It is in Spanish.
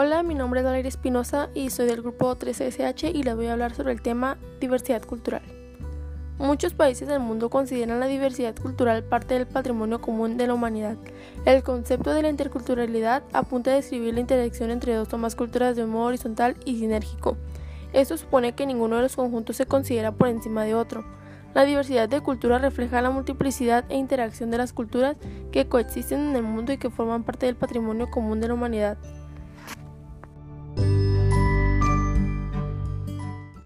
Hola, mi nombre es Valeria Espinosa y soy del grupo 3SH y les voy a hablar sobre el tema diversidad cultural. Muchos países del mundo consideran la diversidad cultural parte del patrimonio común de la humanidad. El concepto de la interculturalidad apunta a describir la interacción entre dos o más culturas de un modo horizontal y sinérgico. Esto supone que ninguno de los conjuntos se considera por encima de otro. La diversidad de culturas refleja la multiplicidad e interacción de las culturas que coexisten en el mundo y que forman parte del patrimonio común de la humanidad.